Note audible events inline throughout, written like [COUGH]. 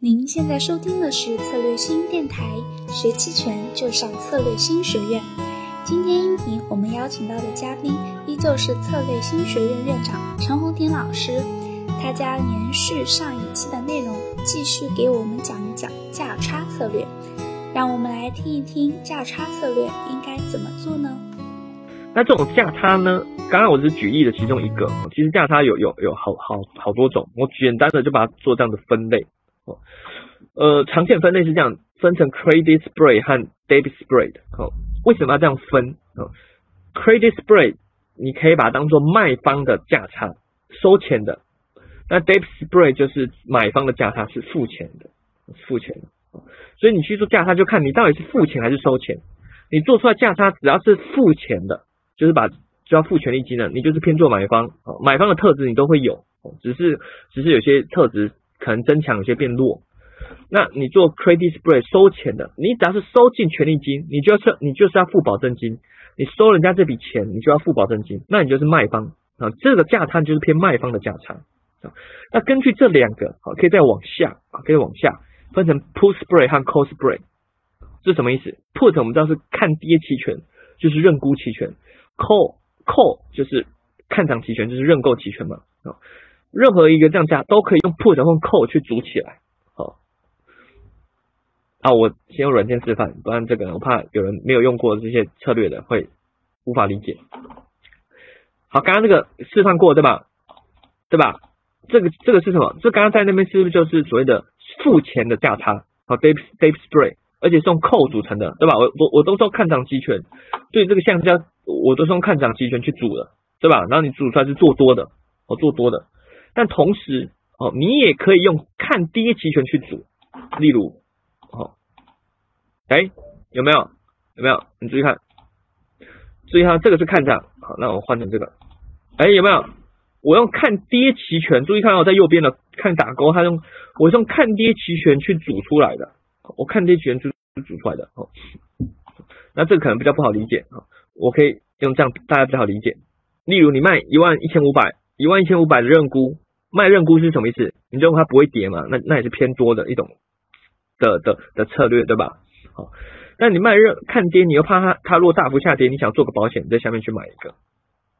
您现在收听的是策略新电台，学期权就上策略新学院。今天音频我们邀请到的嘉宾依旧是策略新学院院长陈红婷老师，他将延续上一期的内容，继续给我们讲一讲价差策略。让我们来听一听价差策略应该怎么做呢？那这种价差呢？刚刚我只是举例的其中一个，其实价差有有有好好好多种，我简单的就把它做这样的分类。呃，常见分类是这样，分成 credit spread 和 debit spread。哦，为什么要这样分？哦，credit spread 你可以把它当做卖方的价差，收钱的。那 debit spread 就是买方的价差，是付钱的，付钱的。所以你去做价差，就看你到底是付钱还是收钱。你做出来价差只要是付钱的，就是把就要付权利金的，你就是偏做买方。哦，买方的特质你都会有，只是只是有些特质。可能增强，有些变弱。那你做 credit spread 收钱的，你只要是收进权利金，你就要你就是要付保证金。你收人家这笔钱，你就要付保证金，那你就是卖方啊。这个价差就是偏卖方的价差啊。那根据这两个，好，可以再往下啊，可以往下分成 put spread 和 call spread，这是什么意思？put 我们知道是看跌期权，就是认沽期权；call call 就是看涨期权，就是认购期权嘛啊。任何一个降价都可以用 put 或 call 去组起来，好，啊，我先用软件示范，不然这个我怕有人没有用过这些策略的会无法理解。好，刚刚这个示范过对吧？对吧？这个这个是什么？这刚刚在那边是不是就是所谓的付钱的价差？好，debit debit spread，而且是用 call 组成的，对吧？我我我都是用看涨期权，对这个项价我都是用看涨期权去组的，对吧？然后你组出来是做多的，哦，做多的。但同时，哦，你也可以用看跌期权去组，例如，哦，哎，有没有？有没有？你注意看，注意看，这个是看涨，好，那我换成这个，哎，有没有？我用看跌期权，注意看，我在右边的看打勾，它用我用看跌期权去组出来的，我看跌期权组组出来的，哦，那这个可能比较不好理解，啊，我可以用这样，大家比较好理解，例如你卖一万一千五百，一万一千五百的认沽。卖认沽是什么意思？你认为它不会跌嘛？那那也是偏多的一种的的的策略，对吧？好，那你卖认看跌，你又怕它它若大幅下跌，你想做个保险，在下面去买一个，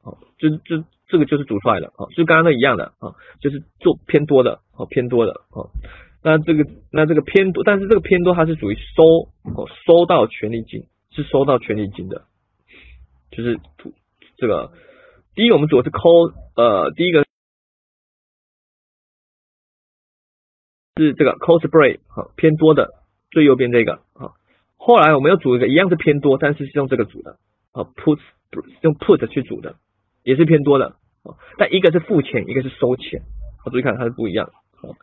好，就就这个就是组出来的，好，是刚刚那一样的啊，就是做偏多的，好偏多的，好，那这个那这个偏多，但是这个偏多它是属于收哦收到权利金，是收到权利金的，就是这个第一我们组的是抠呃第一个。是这个 call spread 哈偏多的最右边这个啊，后来我们又组一个一样是偏多，但是是用这个组的啊 put 用 put 去组的，也是偏多的啊，但一个是付钱，一个是收钱，好注意看它是不一样啊。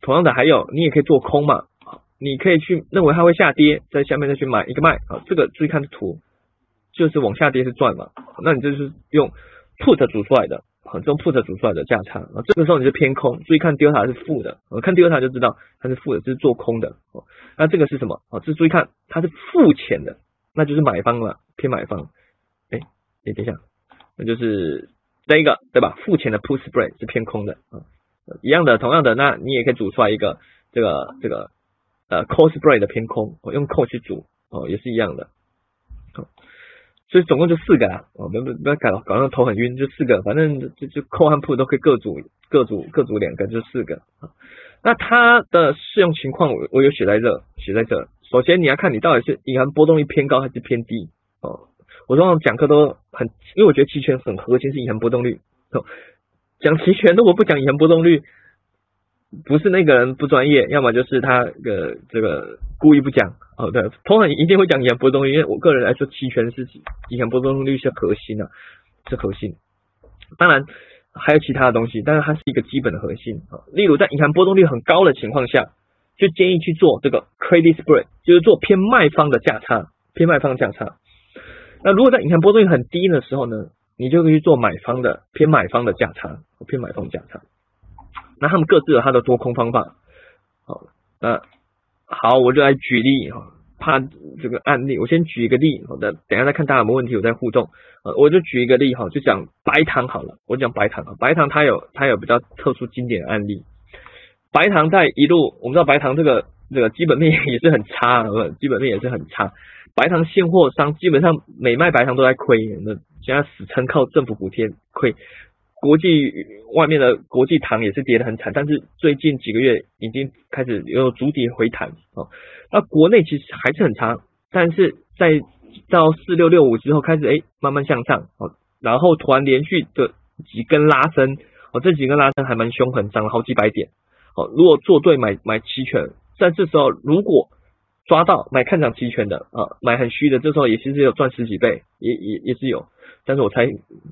同样的还有你也可以做空嘛啊，你可以去认为它会下跌，在下面再去买一个卖啊，这个注意看图就是往下跌是赚嘛，那你就是用 put 组出来的。这种 put 组出来的价差啊，这个时候你就偏空，注意看 delta 是负的，我看 delta 就知道它是负的，这是做空的哦。那这个是什么？哦，这注意看它是付钱的，那就是买方了，偏买方。哎，哎，等一下，那就是这一个对吧？付钱的 put spread 是偏空的啊，一样的，同样的，那你也可以组出来一个这个这个呃 call spread 的偏空，我用 call 去组哦，也是一样的。所以总共就四个啊，哦，不不不要搞搞到头很晕，就四个，反正就就扣和 put 都可以各组各组各组两个，就四个啊。那它的适用情况我我有写在这，写在这。首先你要看你到底是隐含波动率偏高还是偏低哦。我通常讲课都很，因为我觉得期权很核心是隐含波动率。讲期权如果不讲隐含波动率。不是那个人不专业，要么就是他的这个故意不讲哦。对，通常一定会讲隐含波动率，因为我个人来说，期权是隐含波动率是核心啊，是核心。当然还有其他的东西，但是它是一个基本的核心啊。例如在隐含波动率很高的情况下，就建议去做这个 credit spread，就是做偏卖方的价差，偏卖方价差。那如果在隐含波动率很低的时候呢，你就可以去做买方的偏买方的价差，偏买方价差。那他们各自有他的多空方法，好，那好，我就来举例哈，怕这个案例，我先举一个例，好的，等下再看大家有没有问题，我再互动，呃，我就举一个例哈，就讲白糖好了，我讲白糖啊，白糖它有它有比较特殊经典的案例，白糖在一路，我们知道白糖这个这个基本面也是很差，基本面也是很差。白糖现货商基本上每卖白糖都在亏，那现在死撑靠政府补贴亏。国际外面的国际糖也是跌得很惨，但是最近几个月已经开始有逐底回弹啊。那国内其实还是很差，但是在到四六六五之后开始哎慢慢向上哦，然后突然连续的几根拉升哦，这几根拉升还蛮凶狠，涨了好几百点哦。如果做对买买期权，在这时候如果抓到买看涨期权的啊，买很虚的，这时候也其实有赚十几倍，也也也是有，但是我猜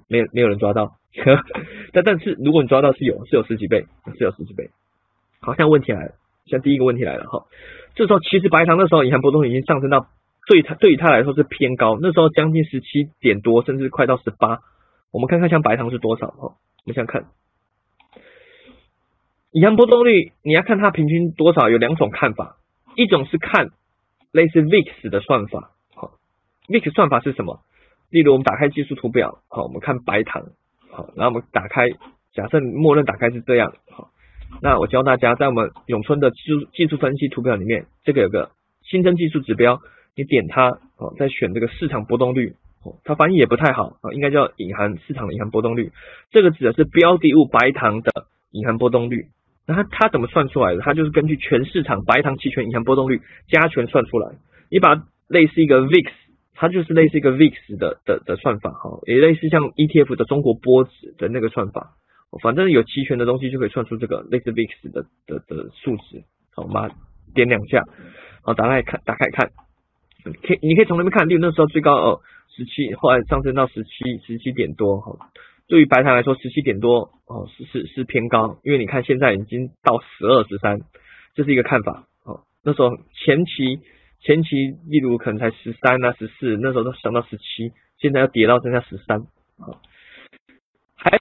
没没有人抓到。呵 [LAUGHS] 但但是如果你抓到是有是有十几倍是有十几倍，好，现在问题来了，现在第一个问题来了哈，这时候其实白糖那时候隐含波动已经上升到对它对于它来说是偏高，那时候将近十七点多，甚至快到十八。我们看看像白糖是多少哈，我们想看隐含波动率，你要看它平均多少，有两种看法，一种是看类似 VIX 的算法，好，VIX 算法是什么？例如我们打开技术图表，好，我们看白糖。好，然后我们打开，假设默认打开是这样，好，那我教大家在我们永春的技术技术分析图表里面，这个有个新增技术指标，你点它，哦，再选这个市场波动率，哦，它翻译也不太好啊，应该叫隐含市场的隐含波动率，这个指的是标的物白糖的隐含波动率，那它它怎么算出来的？它就是根据全市场白糖期权隐含波动率加权算出来，你把类似一个 VIX。它就是类似一个 VIX 的的的算法哈，也类似像 ETF 的中国波指的那个算法，反正有期权的东西就可以算出这个类似 VIX 的的的数值。好，我们点两下，好，打开看，打开看，可以你可以从那边看，例如那时候最高哦十七，后来上升到十七十七点多哈。对于白糖来说，十七点多哦是是是偏高，因为你看现在已经到十二十三，这是一个看法。哦，那时候前期。前期例如可能才十三啊十四，那时候都涨到十七，现在要跌到剩下十三啊。还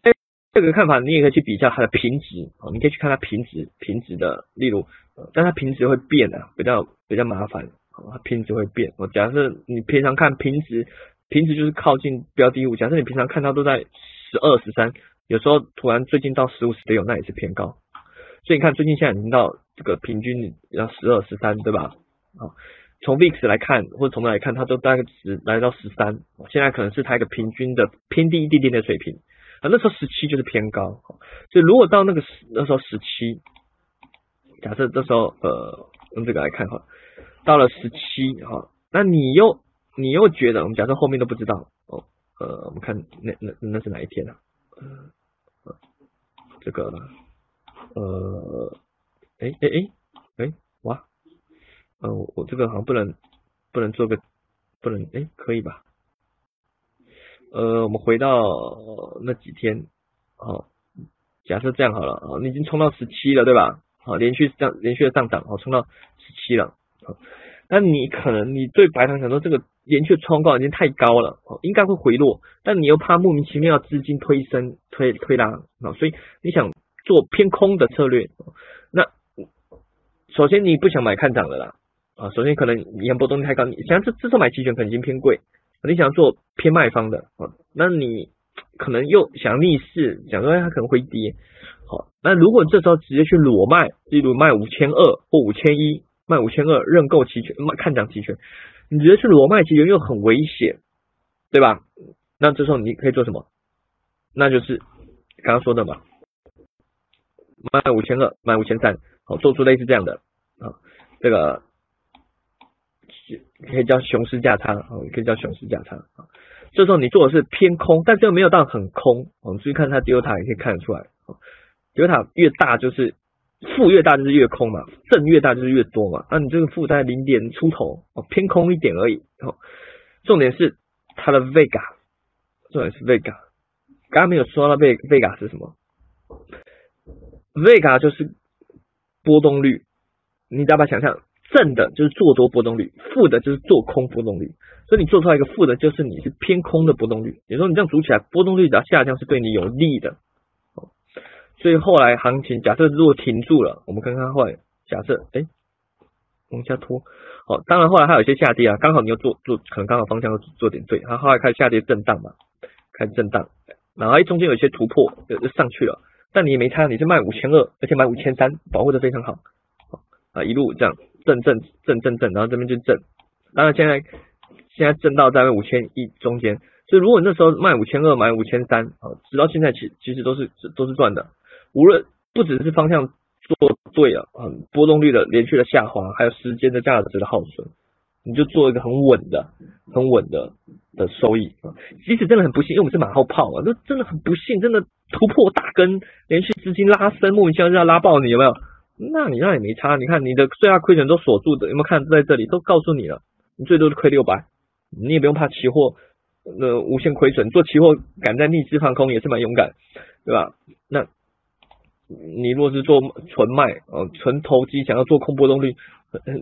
这个看法，你也可以去比较它的平值啊，你可以去看它平值平值的，例如，但它平值会变啊，比较比较麻烦啊，平值会变。我假设你平常看平值，平值就是靠近标的物，假设你平常看到都在十二十三，有时候突然最近到十五十六，那也是偏高。所以你看最近现在已经到这个平均要十二十三，对吧？啊。从 VIX 来看，或者从哪来看，它都大概只来到十三，现在可能是它一个平均的偏低一点点的水平啊。那时候十七就是偏高，所以如果到那个时那时候十七，假设这时候呃用这个来看哈，到了十七哈，那你又你又觉得我们假设后面都不知道哦，呃我们看那那那是哪一天啊？这个呃哎哎哎哎哇！呃，我这个好像不能不能做个不能哎，可以吧？呃，我们回到那几天，好，假设这样好了啊，你已经冲到十七了，对吧？好，连续这样连续的上涨，好，冲到十七了。好那你可能你对白糖想说这个连续冲高已经太高了，哦，应该会回落，但你又怕莫名其妙资金推升推推拉，啊，所以你想做偏空的策略，那首先你不想买看涨的啦。啊，首先可能你波动率太高，你想这这时候买期权可能已经偏贵，你想做偏卖方的啊，那你可能又想逆势，想说它可能会跌，好，那如果这时候直接去裸卖，例如卖五千二或五千一，卖五千二认购期权，卖看涨期权，你直接去裸卖期权又很危险，对吧？那这时候你可以做什么？那就是刚刚说的嘛，卖五千二，卖五千三，好，做出类似这样的啊，这个。可以叫熊市价差啊，可以叫熊市价差啊。这时候你做的是偏空，但这个没有到很空。我们注意看它 delta 也可以看得出来，delta 越大就是负越大就是越空嘛，正越大就是越多嘛。那你这个负在零点出头哦，偏空一点而已。重点是它的 vega，重点是 vega。刚刚没有说到 vega 是什么？vega 就是波动率，你大把想象。正的就是做多波动率，负的就是做空波动率。所以你做出来一个负的，就是你是偏空的波动率。也说你这样组起来，波动率只要下降是对你有利的。所以后来行情假设如果停住了，我们看看后来假设哎往下拖，好，当然后来还有一些下跌啊，刚好你又做做，可能刚好方向做点对，它后来开始下跌震荡嘛，开始震荡，然后中间有一些突破就就上去了。但你也没差，你是卖五千二，而且买五千三，保护的非常好，啊一路这样震震震震震，然后这边就震，当然现在现在震到在五千一中间，所以如果那时候卖五千二买五千三，啊直到现在其其实都是都是赚的，无论不只是方向做对了，嗯波动率的连续的下滑，还有时间的价值的耗损。你就做一个很稳的、很稳的的收益啊！即使真的很不幸，因为我们是马后炮啊，那真的很不幸，真的突破大根，连续资金拉升，莫名其妙就要拉爆你，有没有？那你那也没差，你看你的最大亏损都锁住的，有没有看在这里都告诉你了？你最多是亏六百，你也不用怕期货呃无限亏损，做期货敢在逆势放空也是蛮勇敢，对吧？那你若是做纯卖哦，纯投机想要做空波动率，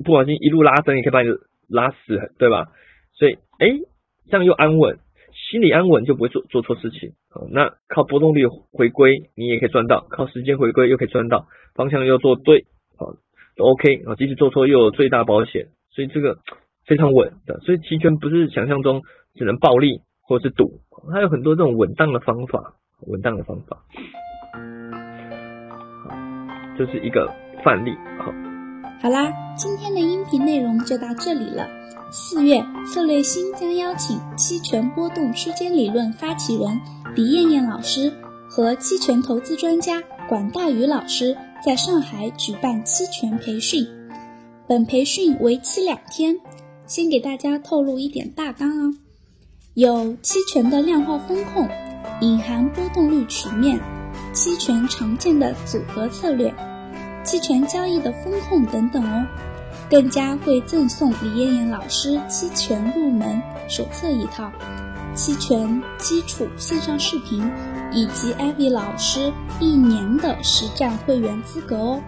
不小心一路拉升，也可以把你。拉死，对吧？所以，哎，这样又安稳，心理安稳就不会做做错事情。那靠波动率回归，你也可以赚到；靠时间回归又可以赚到，方向又做对，好，都 OK 啊。即使做错又有最大保险，所以这个非常稳的。所以期权不是想象中只能暴利或者是赌，它有很多这种稳当的方法，稳当的方法。这是一个范例。好。好啦，今天的音频内容就到这里了。四月，策略星将邀请期权波动区间理论发起人李艳艳老师和期权投资专家管大宇老师在上海举办期权培训。本培训为期两天，先给大家透露一点大纲哦。有期权的量化风控、隐含波动率曲面、期权常见的组合策略。期权交易的风控等等哦，更加会赠送李艳艳老师期权入门手册一套，期权基础线上视频，以及艾薇老师一年的实战会员资格哦。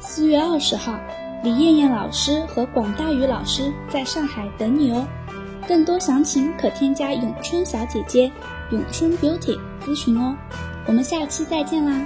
四月二十号，李艳艳老师和广大宇老师在上海等你哦。更多详情可添加咏春小姐姐咏春 Beauty 咨询哦。我们下期再见啦！